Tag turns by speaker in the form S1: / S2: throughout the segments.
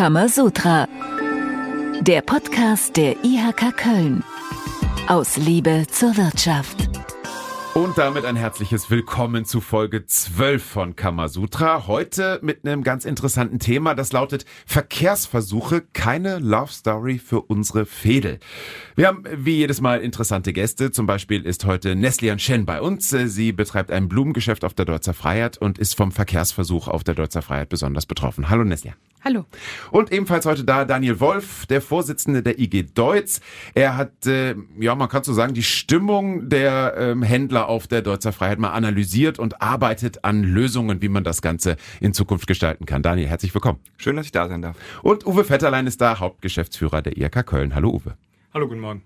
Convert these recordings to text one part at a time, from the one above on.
S1: Kamasutra. Der Podcast der IHK Köln. Aus Liebe zur Wirtschaft.
S2: Und damit ein herzliches Willkommen zu Folge 12 von Kamasutra. Heute mit einem ganz interessanten Thema, das lautet Verkehrsversuche, keine Love Story für unsere Fädel. Wir haben wie jedes Mal interessante Gäste. Zum Beispiel ist heute Neslian Shen bei uns. Sie betreibt ein Blumengeschäft auf der Deutzer Freiheit und ist vom Verkehrsversuch auf der Deutzer Freiheit besonders betroffen. Hallo Neslian.
S3: Hallo.
S2: Und ebenfalls heute da Daniel Wolf, der Vorsitzende der IG Deutz. Er hat, äh, ja, man kann so sagen, die Stimmung der ähm, Händler auf der Deutzer Freiheit mal analysiert und arbeitet an Lösungen, wie man das Ganze in Zukunft gestalten kann. Daniel, herzlich willkommen.
S4: Schön, dass ich da sein darf.
S2: Und Uwe Vetterlein ist da, Hauptgeschäftsführer der IRK Köln. Hallo Uwe.
S5: Hallo, guten Morgen.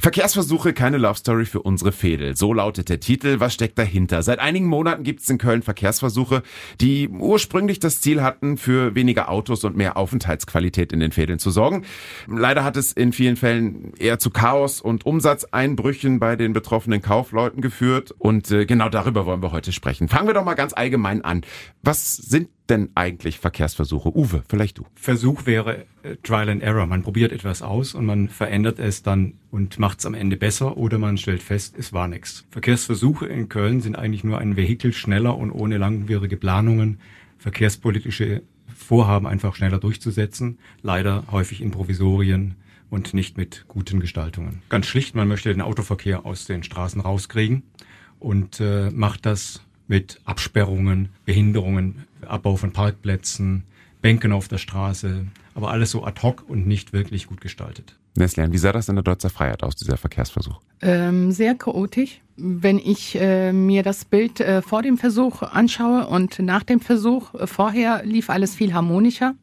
S2: Verkehrsversuche, keine Love Story für unsere Fädel. So lautet der Titel. Was steckt dahinter? Seit einigen Monaten gibt es in Köln Verkehrsversuche, die ursprünglich das Ziel hatten, für weniger Autos und mehr Aufenthaltsqualität in den Fädeln zu sorgen. Leider hat es in vielen Fällen eher zu Chaos und Umsatzeinbrüchen bei den betroffenen Kaufleuten geführt. Und äh, genau darüber wollen wir heute sprechen. Fangen wir doch mal ganz allgemein an. Was sind denn eigentlich Verkehrsversuche? Uwe, vielleicht du.
S5: Versuch wäre äh, Trial and Error. Man probiert etwas aus und man verändert es dann und macht es am Ende besser oder man stellt fest, es war nichts. Verkehrsversuche in Köln sind eigentlich nur ein Vehikel schneller und ohne langwierige Planungen verkehrspolitische Vorhaben einfach schneller durchzusetzen. Leider häufig in Provisorien und nicht mit guten Gestaltungen. Ganz schlicht, man möchte den Autoverkehr aus den Straßen rauskriegen und äh, macht das mit Absperrungen, Behinderungen, Abbau von Parkplätzen, Bänken auf der Straße, aber alles so ad hoc und nicht wirklich gut gestaltet.
S2: Neslian, wie sah das in der Deutzer Freiheit aus, dieser Verkehrsversuch?
S3: Ähm, sehr chaotisch. Wenn ich äh, mir das Bild äh, vor dem Versuch anschaue und nach dem Versuch, äh, vorher lief alles viel harmonischer.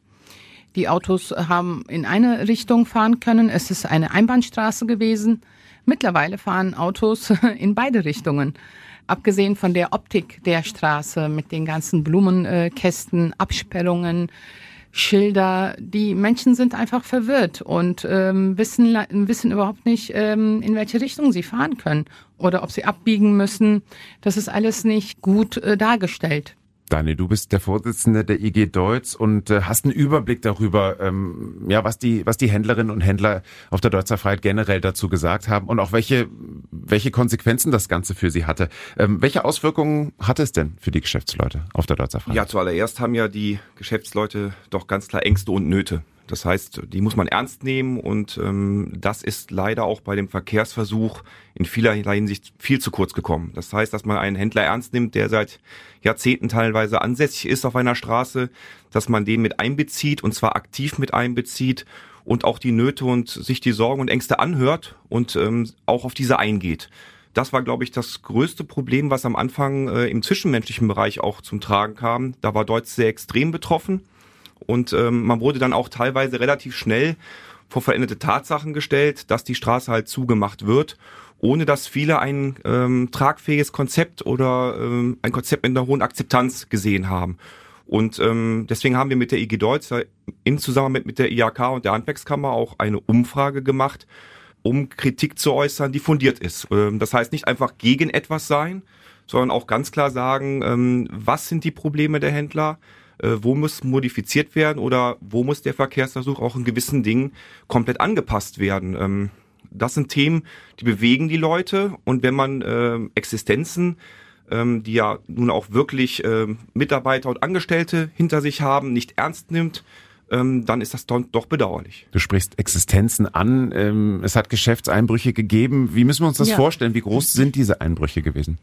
S3: Die Autos haben in eine Richtung fahren können. Es ist eine Einbahnstraße gewesen. Mittlerweile fahren Autos in beide Richtungen. Abgesehen von der Optik der Straße mit den ganzen Blumenkästen, Absperrungen, Schilder, die Menschen sind einfach verwirrt und ähm, wissen, wissen überhaupt nicht, ähm, in welche Richtung sie fahren können oder ob sie abbiegen müssen. Das ist alles nicht gut äh, dargestellt.
S2: Daniel, du bist der Vorsitzende der IG Deutz und äh, hast einen Überblick darüber, ähm, ja, was die, was die Händlerinnen und Händler auf der Deutzer Freiheit generell dazu gesagt haben und auch welche, welche Konsequenzen das Ganze für sie hatte. Ähm, welche Auswirkungen hat es denn für die Geschäftsleute auf der Deutzer Freiheit?
S4: Ja, zuallererst haben ja die Geschäftsleute doch ganz klar Ängste und Nöte. Das heißt, die muss man ernst nehmen und ähm, das ist leider auch bei dem Verkehrsversuch in vielerlei Hinsicht viel zu kurz gekommen. Das heißt, dass man einen Händler ernst nimmt, der seit Jahrzehnten teilweise ansässig ist auf einer Straße, dass man den mit einbezieht und zwar aktiv mit einbezieht und auch die Nöte und sich die Sorgen und Ängste anhört und ähm, auch auf diese eingeht. Das war, glaube ich, das größte Problem, was am Anfang äh, im zwischenmenschlichen Bereich auch zum Tragen kam. Da war Deutsch sehr extrem betroffen. Und ähm, man wurde dann auch teilweise relativ schnell vor veränderte Tatsachen gestellt, dass die Straße halt zugemacht wird, ohne dass viele ein ähm, tragfähiges Konzept oder ähm, ein Konzept mit einer hohen Akzeptanz gesehen haben. Und ähm, deswegen haben wir mit der IG Deutsch in Zusammenarbeit mit der IHK und der Handwerkskammer auch eine Umfrage gemacht, um Kritik zu äußern, die fundiert ist. Ähm, das heißt nicht einfach gegen etwas sein, sondern auch ganz klar sagen, ähm, was sind die Probleme der Händler, äh, wo muss modifiziert werden oder wo muss der Verkehrsversuch auch in gewissen Dingen komplett angepasst werden. Ähm, das sind Themen, die bewegen die Leute und wenn man äh, Existenzen ähm, die ja nun auch wirklich äh, Mitarbeiter und Angestellte hinter sich haben, nicht ernst nimmt, ähm, dann ist das doch bedauerlich.
S2: Du sprichst Existenzen an. Ähm, es hat Geschäftseinbrüche gegeben. Wie müssen wir uns das ja. vorstellen? Wie groß sind diese Einbrüche gewesen?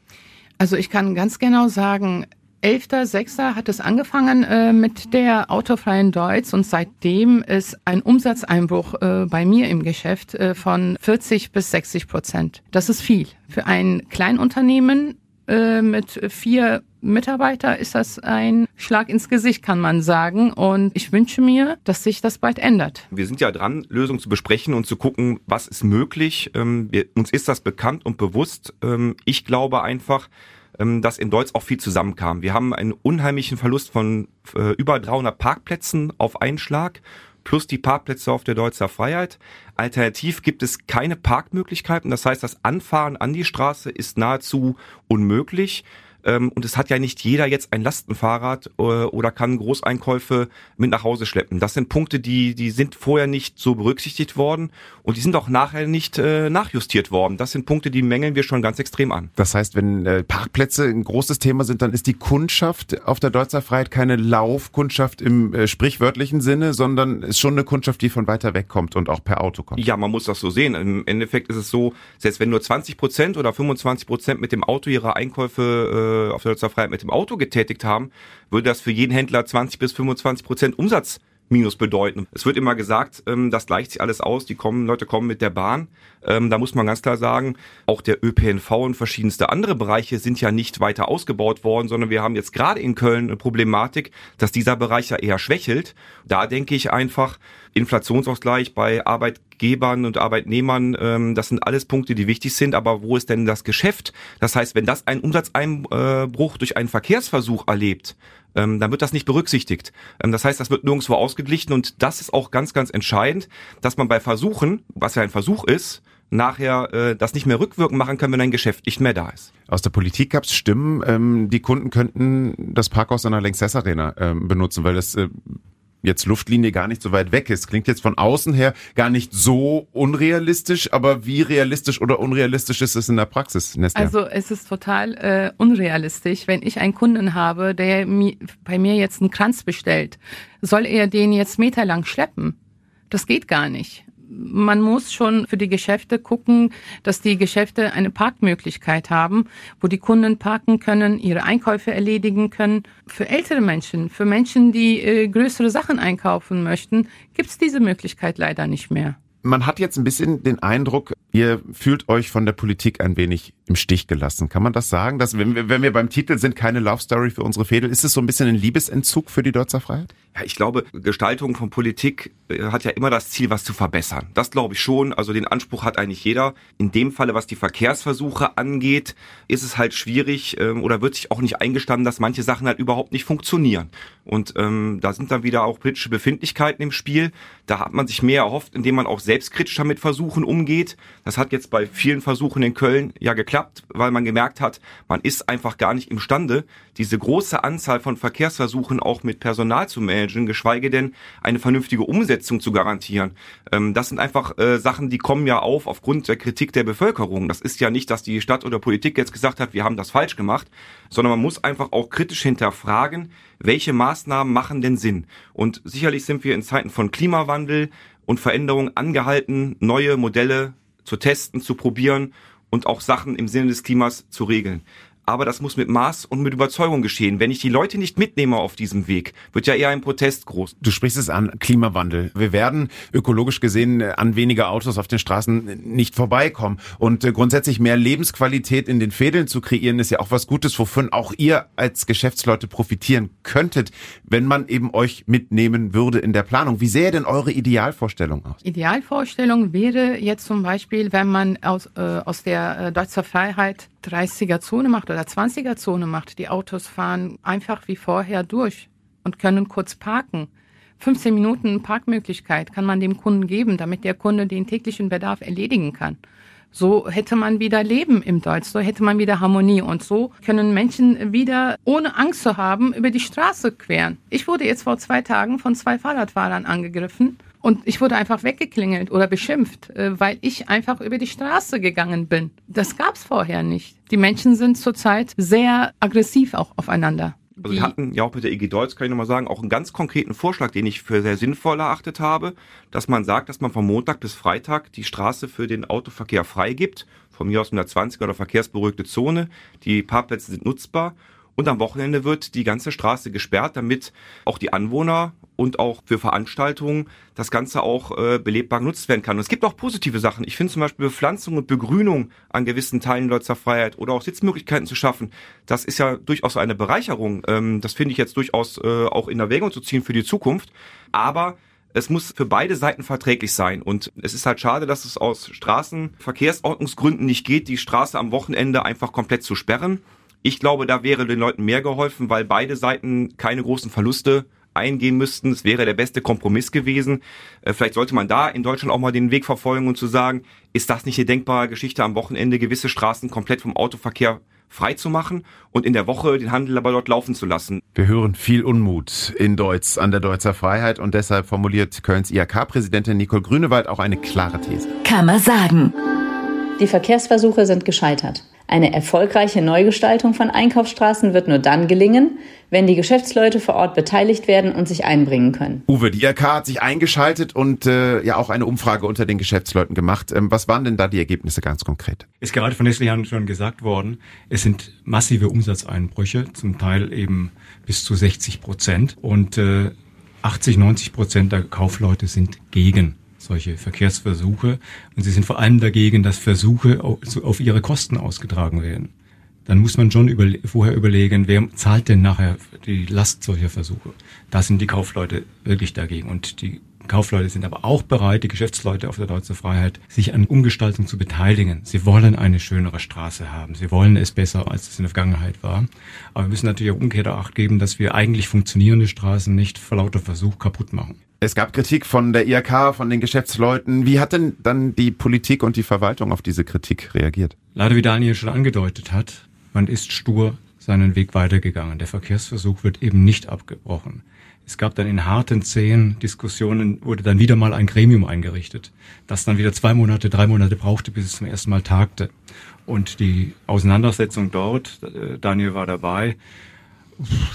S3: Also ich kann ganz genau sagen, 11.06. hat es angefangen äh, mit der autofreien Deutsch und seitdem ist ein Umsatzeinbruch äh, bei mir im Geschäft äh, von 40 bis 60 Prozent. Das ist viel. Für ein Kleinunternehmen äh, mit vier Mitarbeiter ist das ein Schlag ins Gesicht, kann man sagen. Und ich wünsche mir, dass sich das bald ändert.
S4: Wir sind ja dran, Lösungen zu besprechen und zu gucken, was ist möglich. Ähm, wir, uns ist das bekannt und bewusst. Ähm, ich glaube einfach, dass in Deutsch auch viel zusammenkam. Wir haben einen unheimlichen Verlust von äh, über 300 Parkplätzen auf einen Schlag plus die Parkplätze auf der Deutzer Freiheit. Alternativ gibt es keine Parkmöglichkeiten. Das heißt, das Anfahren an die Straße ist nahezu unmöglich. Ähm, und es hat ja nicht jeder jetzt ein Lastenfahrrad äh, oder kann Großeinkäufe mit nach Hause schleppen. Das sind Punkte, die, die sind vorher nicht so berücksichtigt worden und die sind auch nachher nicht äh, nachjustiert worden. Das sind Punkte, die mängeln wir schon ganz extrem an.
S2: Das heißt, wenn äh, Parkplätze ein großes Thema sind, dann ist die Kundschaft auf der Deutzer Freiheit keine Laufkundschaft im äh, sprichwörtlichen Sinne, sondern ist schon eine Kundschaft, die von weiter weg kommt und auch per Auto kommt.
S4: Ja, man muss das so sehen. Im Endeffekt ist es so, selbst wenn nur 20 Prozent oder 25 Prozent mit dem Auto ihre Einkäufe äh, auf der Deutzer Freiheit mit dem Auto getätigt haben, würde das für jeden Händler 20 bis 25 Prozent Umsatz Minus bedeuten. Es wird immer gesagt, ähm, das gleicht sich alles aus, die kommen, Leute kommen mit der Bahn. Ähm, da muss man ganz klar sagen, auch der ÖPNV und verschiedenste andere Bereiche sind ja nicht weiter ausgebaut worden, sondern wir haben jetzt gerade in Köln eine Problematik, dass dieser Bereich ja eher schwächelt. Da denke ich einfach, Inflationsausgleich bei Arbeitgebern und Arbeitnehmern, ähm, das sind alles Punkte, die wichtig sind, aber wo ist denn das Geschäft? Das heißt, wenn das einen Umsatzeinbruch durch einen Verkehrsversuch erlebt, ähm, dann wird das nicht berücksichtigt. Ähm, das heißt, das wird nirgendwo ausgeglichen und das ist auch ganz, ganz entscheidend, dass man bei Versuchen, was ja ein Versuch ist, nachher äh, das nicht mehr rückwirkend machen kann, wenn ein Geschäft nicht mehr da ist.
S2: Aus der Politik gab es Stimmen, ähm, die Kunden könnten das Parkhaus an der Lanxess Arena ähm, benutzen, weil das äh, jetzt Luftlinie gar nicht so weit weg ist. Klingt jetzt von außen her gar nicht so unrealistisch, aber wie realistisch oder unrealistisch ist es in der Praxis,
S3: Nestia? Also es ist total äh, unrealistisch, wenn ich einen Kunden habe, der mi bei mir jetzt einen Kranz bestellt, soll er den jetzt meterlang schleppen? Das geht gar nicht man muss schon für die Geschäfte gucken, dass die Geschäfte eine Parkmöglichkeit haben, wo die Kunden parken können, ihre Einkäufe erledigen können. Für ältere Menschen, für Menschen, die äh, größere Sachen einkaufen möchten, gibt es diese Möglichkeit leider nicht mehr.
S2: Man hat jetzt ein bisschen den Eindruck, ihr fühlt euch von der Politik ein wenig im Stich gelassen. Kann man das sagen? Dass, wenn, wir, wenn wir beim Titel sind, keine Love Story für unsere Fädel, ist es so ein bisschen ein Liebesentzug für die Deutzer Freiheit?
S4: Ja, ich glaube, Gestaltung von Politik äh, hat ja immer das Ziel, was zu verbessern. Das glaube ich schon. Also den Anspruch hat eigentlich jeder. In dem Falle, was die Verkehrsversuche angeht, ist es halt schwierig ähm, oder wird sich auch nicht eingestanden, dass manche Sachen halt überhaupt nicht funktionieren. Und ähm, da sind dann wieder auch politische Befindlichkeiten im Spiel. Da hat man sich mehr erhofft, indem man auch selbstkritisch damit Versuchen umgeht. Das hat jetzt bei vielen Versuchen in Köln ja geklappt, weil man gemerkt hat, man ist einfach gar nicht imstande, diese große Anzahl von Verkehrsversuchen auch mit Personal zu managen, geschweige denn eine vernünftige Umsetzung zu garantieren. Ähm, das sind einfach äh, Sachen, die kommen ja auf aufgrund der Kritik der Bevölkerung. Das ist ja nicht, dass die Stadt oder Politik jetzt gesagt hat, wir haben das falsch gemacht, sondern man muss einfach auch kritisch hinterfragen, welche Maßnahmen machen denn Sinn. Und sicherlich sind wir in Zeiten von Klimawandel und Veränderung angehalten, neue Modelle zu testen, zu probieren und auch Sachen im Sinne des Klimas zu regeln aber das muss mit Maß und mit Überzeugung geschehen. Wenn ich die Leute nicht mitnehme auf diesem Weg, wird ja eher ein Protest groß.
S2: Du sprichst es an, Klimawandel. Wir werden ökologisch gesehen äh, an weniger Autos auf den Straßen nicht vorbeikommen. Und äh, grundsätzlich mehr Lebensqualität in den Fädeln zu kreieren, ist ja auch was Gutes, wovon auch ihr als Geschäftsleute profitieren könntet, wenn man eben euch mitnehmen würde in der Planung. Wie sähe denn eure Idealvorstellung aus?
S3: Idealvorstellung wäre jetzt zum Beispiel, wenn man aus, äh, aus der äh, Deutscher Freiheit 30er Zone macht oder 20er Zone macht. Die Autos fahren einfach wie vorher durch und können kurz parken. 15 Minuten Parkmöglichkeit kann man dem Kunden geben, damit der Kunde den täglichen Bedarf erledigen kann. So hätte man wieder Leben im Deutsch, so hätte man wieder Harmonie und so können Menschen wieder ohne Angst zu haben über die Straße queren. Ich wurde jetzt vor zwei Tagen von zwei Fahrradfahrern angegriffen und ich wurde einfach weggeklingelt oder beschimpft, äh, weil ich einfach über die Straße gegangen bin. Das gab's vorher nicht. Die Menschen sind zurzeit sehr aggressiv auch aufeinander.
S4: Also wir hatten ja auch mit der EG Deutsch, kann ich nochmal sagen, auch einen ganz konkreten Vorschlag, den ich für sehr sinnvoll erachtet habe, dass man sagt, dass man von Montag bis Freitag die Straße für den Autoverkehr freigibt, von mir aus in der 20er oder verkehrsberuhigte Zone. Die Parkplätze sind nutzbar und am Wochenende wird die ganze Straße gesperrt, damit auch die Anwohner und auch für Veranstaltungen das Ganze auch äh, belebbar genutzt werden kann. Und es gibt auch positive Sachen. Ich finde zum Beispiel Bepflanzung und Begrünung an gewissen Teilen Leutzer Freiheit oder auch Sitzmöglichkeiten zu schaffen. Das ist ja durchaus eine Bereicherung. Ähm, das finde ich jetzt durchaus äh, auch in Erwägung zu ziehen für die Zukunft. Aber es muss für beide Seiten verträglich sein. Und es ist halt schade, dass es aus Straßenverkehrsordnungsgründen nicht geht, die Straße am Wochenende einfach komplett zu sperren. Ich glaube, da wäre den Leuten mehr geholfen, weil beide Seiten keine großen Verluste eingehen müssten. Es wäre der beste Kompromiss gewesen. Äh, vielleicht sollte man da in Deutschland auch mal den Weg verfolgen und zu sagen, ist das nicht eine denkbare Geschichte am Wochenende, gewisse Straßen komplett vom Autoverkehr frei zu machen und in der Woche den Handel aber dort laufen zu lassen.
S2: Wir hören viel Unmut in Deutsch an der Deutzer Freiheit und deshalb formuliert Kölns IHK-Präsidentin Nicole Grünewald auch eine klare These.
S1: Kann man sagen.
S6: Die Verkehrsversuche sind gescheitert. Eine erfolgreiche Neugestaltung von Einkaufsstraßen wird nur dann gelingen, wenn die Geschäftsleute vor Ort beteiligt werden und sich einbringen können.
S2: Uwe, die IRK hat sich eingeschaltet und äh, ja auch eine Umfrage unter den Geschäftsleuten gemacht. Ähm, was waren denn da die Ergebnisse ganz konkret?
S5: Ist gerade von Nestle schon gesagt worden, es sind massive Umsatzeinbrüche, zum Teil eben bis zu 60 Prozent und äh, 80, 90 Prozent der Kaufleute sind gegen solche Verkehrsversuche. Und sie sind vor allem dagegen, dass Versuche auf ihre Kosten ausgetragen werden. Dann muss man schon überle vorher überlegen, wer zahlt denn nachher die Last solcher Versuche. Da sind die Kaufleute wirklich dagegen. Und die Kaufleute sind aber auch bereit, die Geschäftsleute auf der Deutschen Freiheit, sich an Umgestaltung zu beteiligen. Sie wollen eine schönere Straße haben. Sie wollen es besser, als es in der Vergangenheit war. Aber wir müssen natürlich auch umgekehrt Acht geben, dass wir eigentlich funktionierende Straßen nicht vor lauter Versuch kaputt machen.
S2: Es gab Kritik von der IHK, von den Geschäftsleuten. Wie hat denn dann die Politik und die Verwaltung auf diese Kritik reagiert?
S5: Leider, wie Daniel schon angedeutet hat, man ist stur seinen Weg weitergegangen. Der Verkehrsversuch wird eben nicht abgebrochen. Es gab dann in harten, zähen Diskussionen, wurde dann wieder mal ein Gremium eingerichtet, das dann wieder zwei Monate, drei Monate brauchte, bis es zum ersten Mal tagte. Und die Auseinandersetzung dort, äh, Daniel war dabei,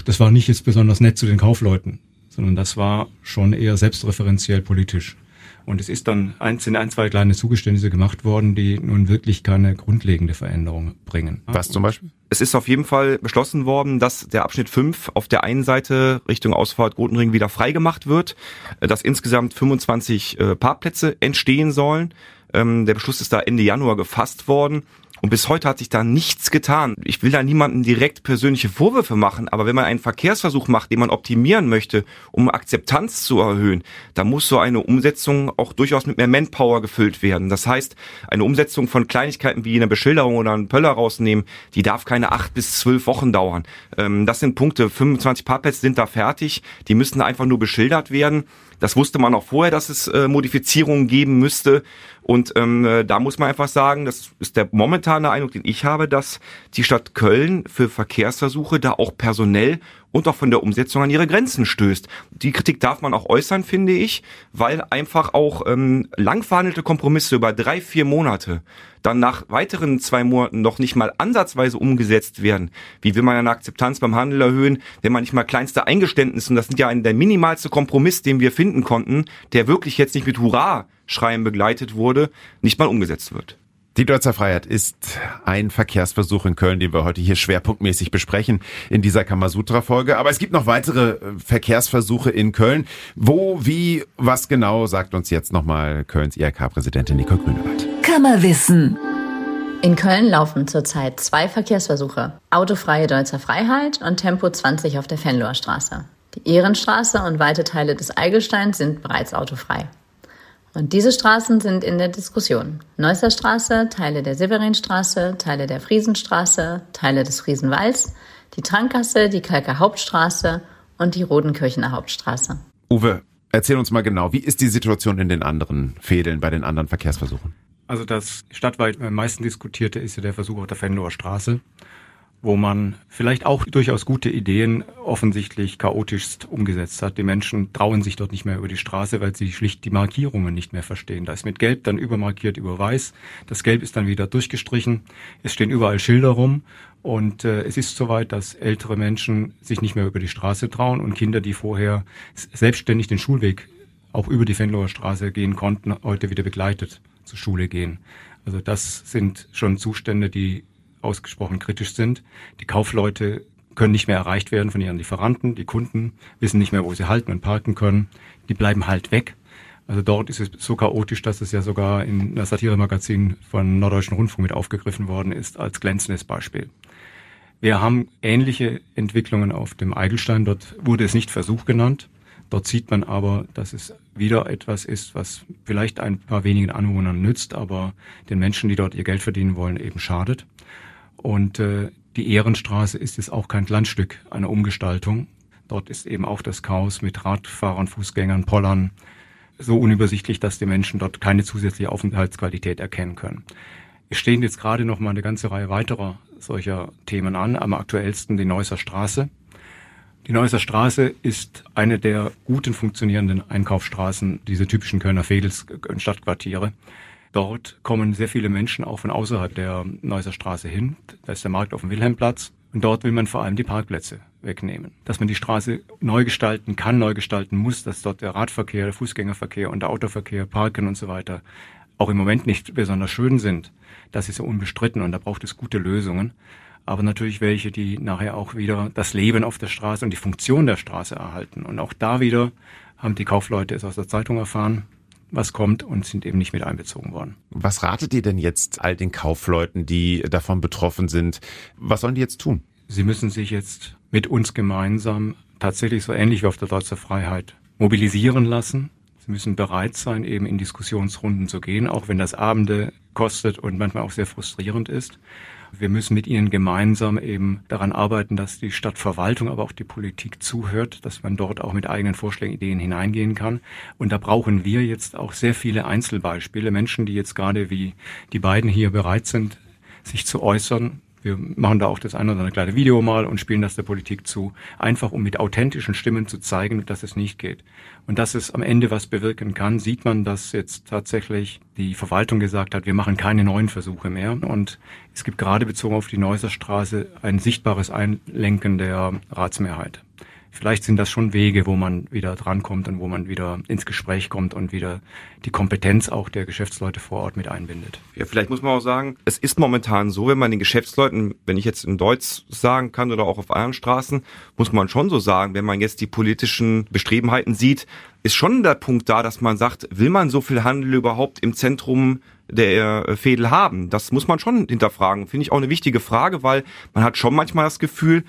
S5: das war nicht jetzt besonders nett zu den Kaufleuten sondern das war schon eher selbstreferenziell politisch. Und es ist dann ein, sind ein, zwei kleine Zugeständnisse gemacht worden, die nun wirklich keine grundlegende Veränderung bringen.
S2: Was zum Beispiel?
S4: Es ist auf jeden Fall beschlossen worden, dass der Abschnitt 5 auf der einen Seite Richtung Ausfahrt Gotenring wieder freigemacht wird, dass insgesamt 25 äh, Parkplätze entstehen sollen. Ähm, der Beschluss ist da Ende Januar gefasst worden. Und bis heute hat sich da nichts getan. Ich will da niemanden direkt persönliche Vorwürfe machen, aber wenn man einen Verkehrsversuch macht, den man optimieren möchte, um Akzeptanz zu erhöhen, dann muss so eine Umsetzung auch durchaus mit mehr Manpower gefüllt werden. Das heißt, eine Umsetzung von Kleinigkeiten wie eine Beschilderung oder einen Pöller rausnehmen, die darf keine acht bis zwölf Wochen dauern. Ähm, das sind Punkte. 25 Parkplätze sind da fertig. Die müssen einfach nur beschildert werden. Das wusste man auch vorher, dass es äh, Modifizierungen geben müsste. Und ähm, äh, da muss man einfach sagen, das ist der momentane Eindruck, den ich habe, dass die Stadt Köln für Verkehrsversuche da auch personell und auch von der Umsetzung an ihre Grenzen stößt. Die Kritik darf man auch äußern, finde ich, weil einfach auch ähm, lang verhandelte Kompromisse über drei, vier Monate dann nach weiteren zwei Monaten noch nicht mal ansatzweise umgesetzt werden. Wie will man eine Akzeptanz beim Handel erhöhen, wenn man nicht mal kleinste Eingeständnisse, und das sind ja ein, der minimalste Kompromiss, den wir finden konnten, der wirklich jetzt nicht mit Hurra schreien begleitet wurde, nicht mal umgesetzt wird.
S2: Die Deutzer Freiheit ist ein Verkehrsversuch in Köln, den wir heute hier schwerpunktmäßig besprechen in dieser Kamasutra-Folge. Aber es gibt noch weitere äh, Verkehrsversuche in Köln. Wo, wie, was genau, sagt uns jetzt nochmal Kölns IRK-Präsidentin Nicole Grünewald.
S1: Kammerwissen.
S6: In Köln laufen zurzeit zwei Verkehrsversuche. Autofreie Deutzer Freiheit und Tempo 20 auf der Fenloher Straße. Die Ehrenstraße und weite Teile des Eigelsteins sind bereits autofrei. Und diese Straßen sind in der Diskussion. Neusser Straße, Teile der Severinstraße, Teile der Friesenstraße, Teile des Friesenwalds, die Trankgasse, die Kalker Hauptstraße und die Rodenkirchener Hauptstraße.
S2: Uwe, erzähl uns mal genau, wie ist die Situation in den anderen Fädeln, bei den anderen Verkehrsversuchen?
S5: Also das stadtweit am meisten diskutierte ist ja der Versuch auf der Fenloher Straße wo man vielleicht auch durchaus gute Ideen offensichtlich chaotischst umgesetzt hat. Die Menschen trauen sich dort nicht mehr über die Straße, weil sie schlicht die Markierungen nicht mehr verstehen. Da ist mit Gelb dann übermarkiert über Weiß. Das Gelb ist dann wieder durchgestrichen. Es stehen überall Schilder rum. Und äh, es ist soweit, dass ältere Menschen sich nicht mehr über die Straße trauen und Kinder, die vorher selbstständig den Schulweg auch über die Fenloher Straße gehen konnten, heute wieder begleitet zur Schule gehen. Also das sind schon Zustände, die ausgesprochen kritisch sind. Die Kaufleute können nicht mehr erreicht werden von ihren Lieferanten. Die Kunden wissen nicht mehr, wo sie halten und parken können. Die bleiben halt weg. Also dort ist es so chaotisch, dass es ja sogar in einer Satiremagazin von Norddeutschen Rundfunk mit aufgegriffen worden ist als glänzendes Beispiel. Wir haben ähnliche Entwicklungen auf dem Eigelstein. Dort wurde es nicht Versuch genannt. Dort sieht man aber, dass es wieder etwas ist, was vielleicht ein paar wenigen Anwohnern nützt, aber den Menschen, die dort ihr Geld verdienen wollen, eben schadet. Und äh, die Ehrenstraße ist jetzt auch kein Landstück einer Umgestaltung. Dort ist eben auch das Chaos mit Radfahrern, Fußgängern, Pollern so unübersichtlich, dass die Menschen dort keine zusätzliche Aufenthaltsqualität erkennen können. Es stehen jetzt gerade noch mal eine ganze Reihe weiterer solcher Themen an. Am aktuellsten die Neusser Straße. Die Neusser Straße ist eine der guten funktionierenden Einkaufsstraßen, diese typischen Kölner Fedels Stadtquartiere. Dort kommen sehr viele Menschen auch von außerhalb der Neusser Straße hin. Da ist der Markt auf dem Wilhelmplatz. Und dort will man vor allem die Parkplätze wegnehmen. Dass man die Straße neu gestalten kann, neu gestalten muss, dass dort der Radverkehr, der Fußgängerverkehr und der Autoverkehr, Parken und so weiter auch im Moment nicht besonders schön sind, das ist ja unbestritten und da braucht es gute Lösungen. Aber natürlich welche, die nachher auch wieder das Leben auf der Straße und die Funktion der Straße erhalten. Und auch da wieder haben die Kaufleute es aus der Zeitung erfahren, was kommt und sind eben nicht mit einbezogen worden.
S2: Was ratet ihr denn jetzt all den Kaufleuten, die davon betroffen sind? Was sollen die jetzt tun?
S5: Sie müssen sich jetzt mit uns gemeinsam tatsächlich so ähnlich wie auf der Deutsche Freiheit mobilisieren lassen. Sie müssen bereit sein, eben in Diskussionsrunden zu gehen, auch wenn das Abende kostet und manchmal auch sehr frustrierend ist. Wir müssen mit ihnen gemeinsam eben daran arbeiten, dass die Stadtverwaltung, aber auch die Politik zuhört, dass man dort auch mit eigenen Vorschlägen, Ideen hineingehen kann. Und da brauchen wir jetzt auch sehr viele Einzelbeispiele, Menschen, die jetzt gerade wie die beiden hier bereit sind, sich zu äußern, wir machen da auch das eine oder andere kleine Video mal und spielen das der Politik zu, einfach um mit authentischen Stimmen zu zeigen, dass es nicht geht. Und dass es am Ende was bewirken kann, sieht man, dass jetzt tatsächlich die Verwaltung gesagt hat, wir machen keine neuen Versuche mehr. Und es gibt gerade bezogen auf die Neusser Straße ein sichtbares Einlenken der Ratsmehrheit vielleicht sind das schon Wege, wo man wieder drankommt und wo man wieder ins Gespräch kommt und wieder die Kompetenz auch der Geschäftsleute vor Ort mit einbindet.
S4: Ja, vielleicht muss man auch sagen, es ist momentan so, wenn man den Geschäftsleuten, wenn ich jetzt in Deutsch sagen kann oder auch auf anderen Straßen, muss man schon so sagen, wenn man jetzt die politischen Bestrebenheiten sieht, ist schon der Punkt da, dass man sagt, will man so viel Handel überhaupt im Zentrum der äh, Fädel haben? Das muss man schon hinterfragen. Finde ich auch eine wichtige Frage, weil man hat schon manchmal das Gefühl,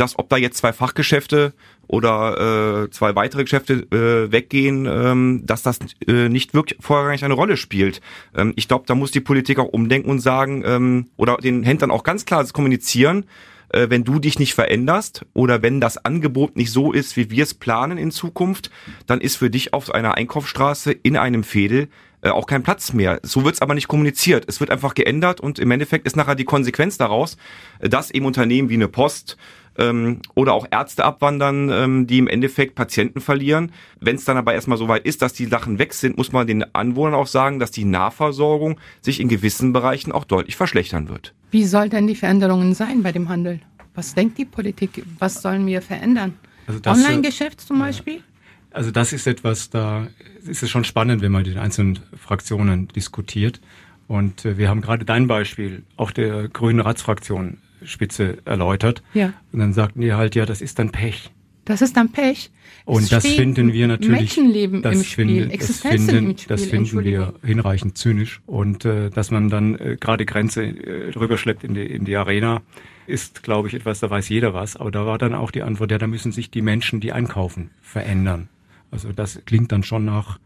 S4: dass ob da jetzt zwei Fachgeschäfte oder äh, zwei weitere Geschäfte äh, weggehen, ähm, dass das äh, nicht wirklich vorrangig eine Rolle spielt. Ähm, ich glaube, da muss die Politik auch umdenken und sagen ähm, oder den Händlern auch ganz klar kommunizieren, äh, wenn du dich nicht veränderst oder wenn das Angebot nicht so ist, wie wir es planen in Zukunft, dann ist für dich auf einer Einkaufsstraße in einem Fädel äh, auch kein Platz mehr. So wird es aber nicht kommuniziert. Es wird einfach geändert und im Endeffekt ist nachher die Konsequenz daraus, äh, dass eben Unternehmen wie eine Post ähm, oder auch Ärzte abwandern, ähm, die im Endeffekt Patienten verlieren. Wenn es dann aber erstmal so weit ist, dass die Sachen weg sind, muss man den Anwohnern auch sagen, dass die Nahversorgung sich in gewissen Bereichen auch deutlich verschlechtern wird.
S3: Wie soll denn die Veränderungen sein bei dem Handel? Was denkt die Politik? Was sollen wir verändern? Also äh, Online-Geschäft zum Beispiel?
S5: Also das ist etwas, da ist es schon spannend, wenn man die einzelnen Fraktionen diskutiert. Und äh, wir haben gerade dein Beispiel, auch der Grünen Ratsfraktion, Spitze erläutert. Ja. Und dann sagten die halt, ja, das ist dann Pech.
S3: Das ist dann Pech.
S5: Und es das finden wir natürlich.
S3: Menschenleben das im Spiel,
S5: finden, das finden, im Spiel. Das finden wir hinreichend zynisch. Und äh, dass man dann äh, gerade Grenze äh, rüberschleppt in die, in die Arena, ist, glaube ich, etwas, da weiß jeder was. Aber da war dann auch die Antwort, ja, da müssen sich die Menschen, die einkaufen, verändern. Also das klingt dann schon nach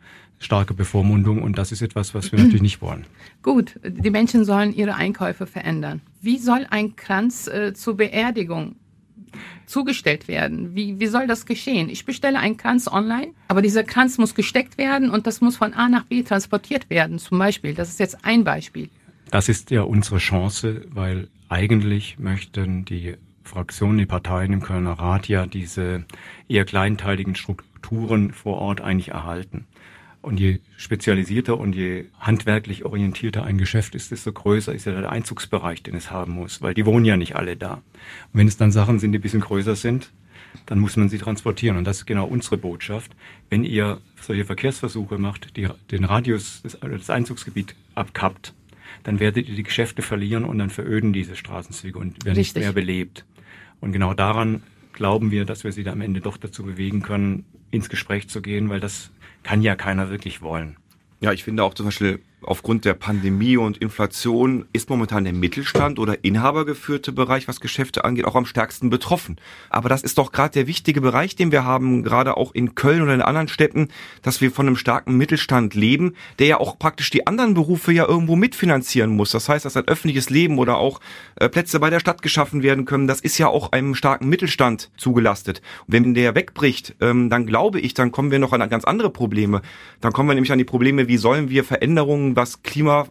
S5: starke Bevormundung und das ist etwas, was wir natürlich nicht wollen.
S3: Gut, die Menschen sollen ihre Einkäufe verändern. Wie soll ein Kranz äh, zur Beerdigung zugestellt werden? Wie, wie soll das geschehen? Ich bestelle einen Kranz online, aber dieser Kranz muss gesteckt werden und das muss von A nach B transportiert werden, zum Beispiel. Das ist jetzt ein Beispiel.
S5: Das ist ja unsere Chance, weil eigentlich möchten die Fraktionen, die Parteien im Kölner Rat ja diese eher kleinteiligen Strukturen vor Ort eigentlich erhalten. Und je spezialisierter und je handwerklich orientierter ein Geschäft ist, desto größer ist ja der Einzugsbereich, den es haben muss, weil die wohnen ja nicht alle da. Und wenn es dann Sachen sind, die ein bisschen größer sind, dann muss man sie transportieren. Und das ist genau unsere Botschaft. Wenn ihr solche Verkehrsversuche macht, die den Radius des, des Einzugsgebiet abkappt, dann werdet ihr die Geschäfte verlieren und dann veröden diese Straßenzüge und werden Richtig. nicht mehr belebt. Und genau daran glauben wir, dass wir sie da am Ende doch dazu bewegen können, ins Gespräch zu gehen, weil das kann ja keiner wirklich wollen.
S4: Ja, ich finde auch zum Beispiel aufgrund der Pandemie und Inflation ist momentan der Mittelstand oder inhabergeführte Bereich, was Geschäfte angeht, auch am stärksten betroffen. Aber das ist doch gerade der wichtige Bereich, den wir haben, gerade auch in Köln oder in anderen Städten, dass wir von einem starken Mittelstand leben, der ja auch praktisch die anderen Berufe ja irgendwo mitfinanzieren muss. Das heißt, dass ein öffentliches Leben oder auch äh, Plätze bei der Stadt geschaffen werden können, das ist ja auch einem starken Mittelstand zugelastet. Und wenn der wegbricht, ähm, dann glaube ich, dann kommen wir noch an ganz andere Probleme. Dann kommen wir nämlich an die Probleme, wie sollen wir Veränderungen was Klima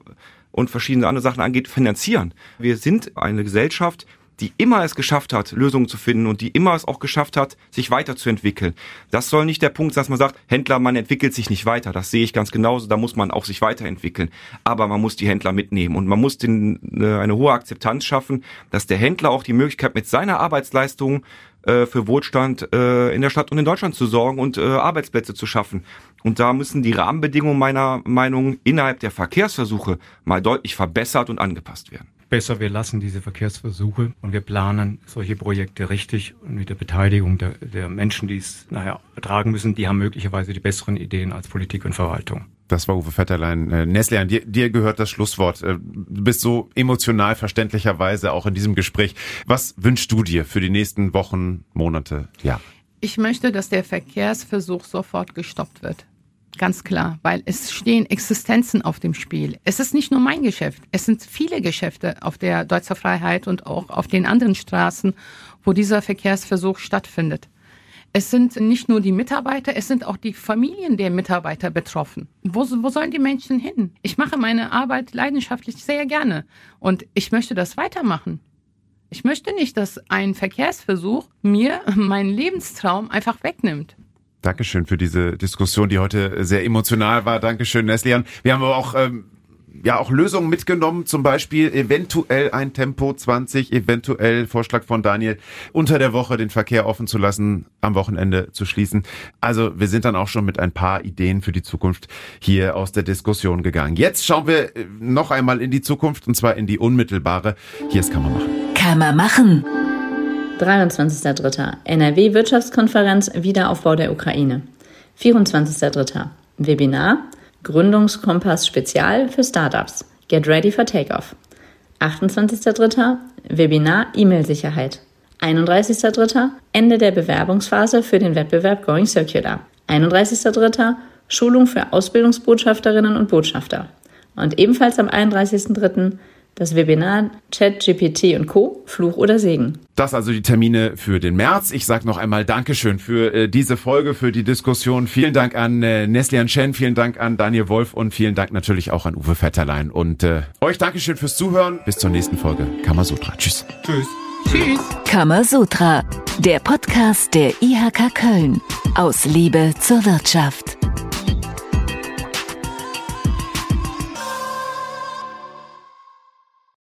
S4: und verschiedene andere Sachen angeht, finanzieren. Wir sind eine Gesellschaft, die immer es geschafft hat, Lösungen zu finden und die immer es auch geschafft hat, sich weiterzuentwickeln. Das soll nicht der Punkt sein, dass man sagt, Händler, man entwickelt sich nicht weiter. Das sehe ich ganz genauso. Da muss man auch sich weiterentwickeln. Aber man muss die Händler mitnehmen und man muss den, eine, eine hohe Akzeptanz schaffen, dass der Händler auch die Möglichkeit mit seiner Arbeitsleistung äh, für Wohlstand äh, in der Stadt und in Deutschland zu sorgen und äh, Arbeitsplätze zu schaffen. Und da müssen die Rahmenbedingungen meiner Meinung innerhalb der Verkehrsversuche mal deutlich verbessert und angepasst werden
S5: besser, wir lassen diese Verkehrsversuche und wir planen solche Projekte richtig und mit der Beteiligung der, der Menschen, die es nachher ertragen müssen, die haben möglicherweise die besseren Ideen als Politik und Verwaltung.
S2: Das war Uwe Vetterlein. Äh, Neslian, dir, dir gehört das Schlusswort. Äh, du bist so emotional verständlicherweise auch in diesem Gespräch. Was wünschst du dir für die nächsten Wochen, Monate, Ja.
S3: Ich möchte, dass der Verkehrsversuch sofort gestoppt wird. Ganz klar, weil es stehen Existenzen auf dem Spiel. Es ist nicht nur mein Geschäft, es sind viele Geschäfte auf der Deutzer Freiheit und auch auf den anderen Straßen, wo dieser Verkehrsversuch stattfindet. Es sind nicht nur die Mitarbeiter, es sind auch die Familien der Mitarbeiter betroffen. Wo, wo sollen die Menschen hin? Ich mache meine Arbeit leidenschaftlich sehr gerne und ich möchte das weitermachen. Ich möchte nicht, dass ein Verkehrsversuch mir meinen Lebenstraum einfach wegnimmt.
S2: Dankeschön für diese Diskussion, die heute sehr emotional war. Dankeschön, Neslian. Wir haben aber auch ähm, ja auch Lösungen mitgenommen, zum Beispiel eventuell ein Tempo 20, eventuell Vorschlag von Daniel, unter der Woche den Verkehr offen zu lassen, am Wochenende zu schließen. Also wir sind dann auch schon mit ein paar Ideen für die Zukunft hier aus der Diskussion gegangen. Jetzt schauen wir äh, noch einmal in die Zukunft und zwar in die unmittelbare. Hier ist man machen.
S1: Man machen.
S6: 23.03. NRW Wirtschaftskonferenz Wiederaufbau der Ukraine. 24.03. Webinar Gründungskompass Spezial für Startups. Get ready for Takeoff. 28.03. Webinar E-Mail-Sicherheit. 31.03. Ende der Bewerbungsphase für den Wettbewerb Going Circular. 31.03. Schulung für Ausbildungsbotschafterinnen und Botschafter. Und ebenfalls am 31.03 das Webinar ChatGPT und Co. Fluch oder Segen.
S2: Das also die Termine für den März. Ich sage noch einmal Dankeschön für äh, diese Folge, für die Diskussion. Vielen Dank an äh, Neslian Chen, vielen Dank an Daniel Wolf und vielen Dank natürlich auch an Uwe Vetterlein. Und äh, euch Dankeschön fürs Zuhören. Bis zur nächsten Folge. Kamasutra. Tschüss.
S5: Tschüss.
S3: Tschüss.
S1: Kamasutra, der Podcast der IHK Köln. Aus Liebe zur Wirtschaft.